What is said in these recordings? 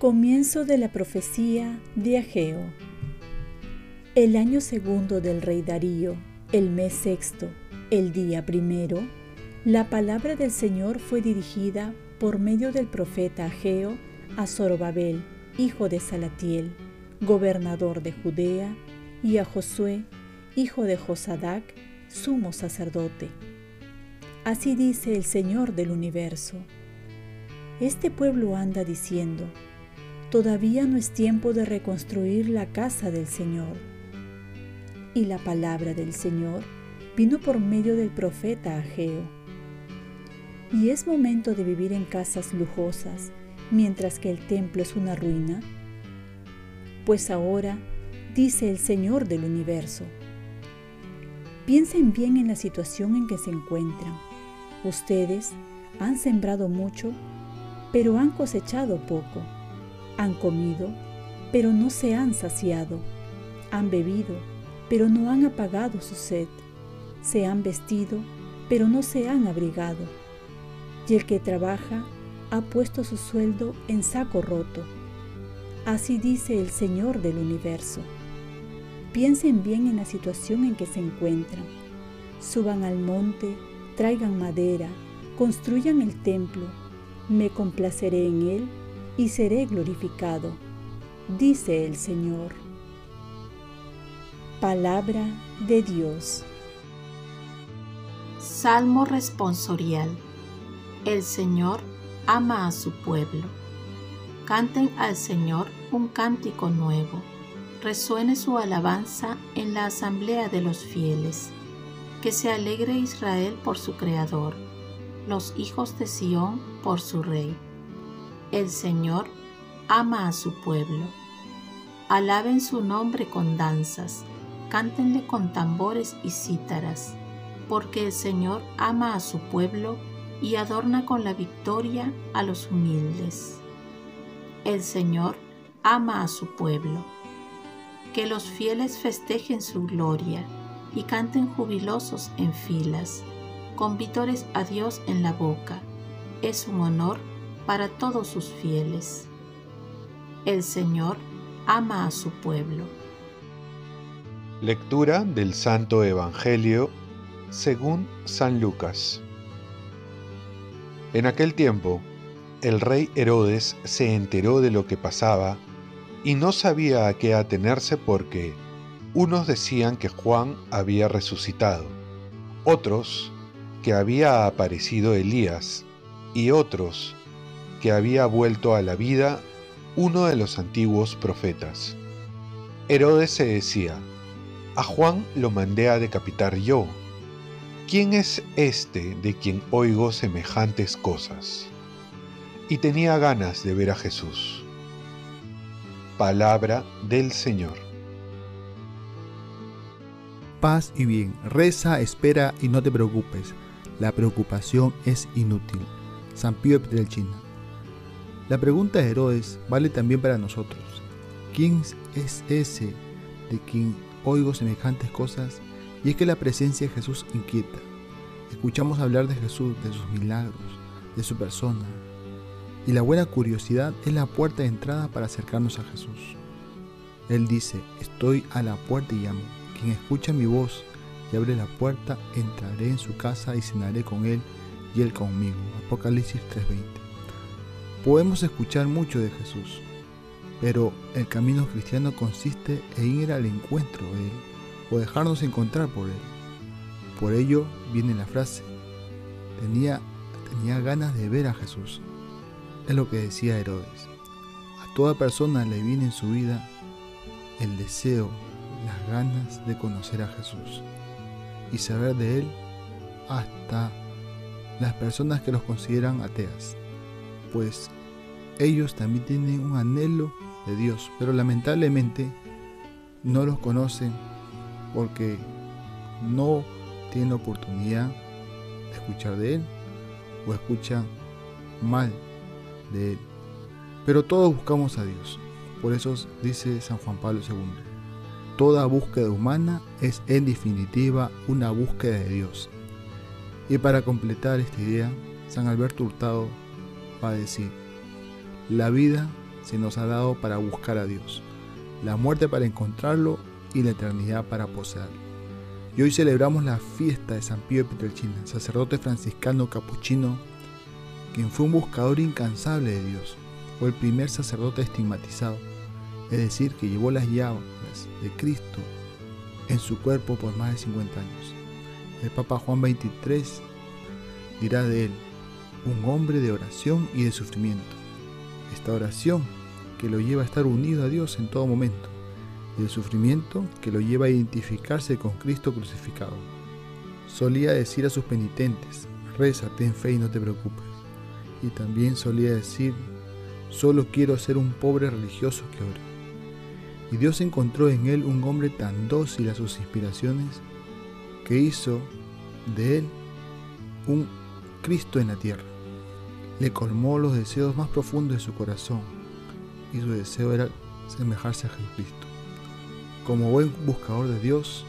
Comienzo de la profecía de Ageo. El año segundo del rey Darío, el mes sexto, el día primero, la palabra del Señor fue dirigida por medio del profeta Ageo a Zorobabel, hijo de Salatiel, gobernador de Judea, y a Josué, hijo de Josadac, sumo sacerdote. Así dice el Señor del universo. Este pueblo anda diciendo, todavía no es tiempo de reconstruir la casa del Señor. Y la palabra del Señor vino por medio del profeta Ageo. ¿Y es momento de vivir en casas lujosas mientras que el templo es una ruina? Pues ahora, dice el Señor del universo, piensen bien en la situación en que se encuentran. Ustedes han sembrado mucho, pero han cosechado poco han comido, pero no se han saciado. Han bebido, pero no han apagado su sed. Se han vestido, pero no se han abrigado. Y el que trabaja ha puesto su sueldo en saco roto. Así dice el Señor del universo. Piensen bien en la situación en que se encuentran. Suban al monte, traigan madera, construyan el templo. Me complaceré en él y seré glorificado, dice el Señor. Palabra de Dios. Salmo responsorial. El Señor ama a su pueblo. Canten al Señor un cántico nuevo. Resuene su alabanza en la asamblea de los fieles. Que se alegre Israel por su Creador, los hijos de Sión por su Rey. El Señor ama a su pueblo. Alaben su nombre con danzas, cántenle con tambores y cítaras, porque el Señor ama a su pueblo y adorna con la victoria a los humildes. El Señor ama a su pueblo. Que los fieles festejen su gloria y canten jubilosos en filas, con vítores a Dios en la boca. Es un honor para todos sus fieles. El Señor ama a su pueblo. Lectura del Santo Evangelio según San Lucas. En aquel tiempo, el rey Herodes se enteró de lo que pasaba y no sabía a qué atenerse porque unos decían que Juan había resucitado, otros que había aparecido Elías y otros que había vuelto a la vida uno de los antiguos profetas. Herodes se decía, a Juan lo mandé a decapitar yo. ¿Quién es este de quien oigo semejantes cosas? Y tenía ganas de ver a Jesús. Palabra del Señor. Paz y bien, reza, espera y no te preocupes. La preocupación es inútil. San Pío de China. La pregunta de Herodes vale también para nosotros. ¿Quién es ese de quien oigo semejantes cosas? Y es que la presencia de Jesús inquieta. Escuchamos hablar de Jesús, de sus milagros, de su persona. Y la buena curiosidad es la puerta de entrada para acercarnos a Jesús. Él dice, estoy a la puerta y llamo. Quien escucha mi voz y abre la puerta, entraré en su casa y cenaré con él y él conmigo. Apocalipsis 3:20. Podemos escuchar mucho de Jesús, pero el camino cristiano consiste en ir al encuentro de Él o dejarnos encontrar por Él. Por ello viene la frase, tenía, tenía ganas de ver a Jesús. Es lo que decía Herodes. A toda persona le viene en su vida el deseo, las ganas de conocer a Jesús y saber de Él hasta las personas que los consideran ateas pues ellos también tienen un anhelo de Dios, pero lamentablemente no los conocen porque no tienen oportunidad de escuchar de Él o escuchan mal de Él. Pero todos buscamos a Dios, Por eso dice San Juan Pablo II, toda búsqueda humana es en definitiva una búsqueda de Dios. Y para completar esta idea, San Alberto Hurtado va a decir, la vida se nos ha dado para buscar a Dios, la muerte para encontrarlo y la eternidad para poseerlo. Y hoy celebramos la fiesta de San Pío de Pietrelcina, sacerdote franciscano capuchino, quien fue un buscador incansable de Dios. Fue el primer sacerdote estigmatizado, es decir, que llevó las llaves de Cristo en su cuerpo por más de 50 años. El Papa Juan XXIII dirá de él, un hombre de oración y de sufrimiento. Esta oración que lo lleva a estar unido a Dios en todo momento y el sufrimiento que lo lleva a identificarse con Cristo crucificado. Solía decir a sus penitentes, reza, ten fe y no te preocupes. Y también solía decir, solo quiero ser un pobre religioso que ore. Y Dios encontró en él un hombre tan dócil a sus inspiraciones que hizo de él un Cristo en la tierra. Le colmó los deseos más profundos de su corazón y su deseo era semejarse a Jesucristo. Como buen buscador de Dios,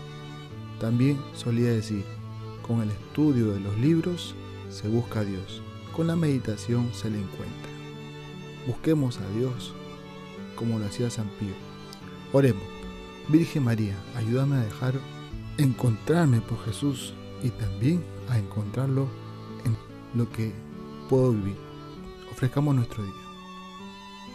también solía decir, con el estudio de los libros se busca a Dios, con la meditación se le encuentra. Busquemos a Dios como lo hacía San Pío. Oremos, Virgen María, ayúdame a dejar encontrarme por Jesús y también a encontrarlo en lo que puedo vivir. Ofrezcamos nuestro día.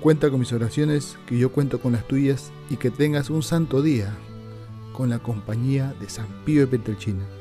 Cuenta con mis oraciones, que yo cuento con las tuyas y que tengas un santo día con la compañía de San Pío de Petrelchina.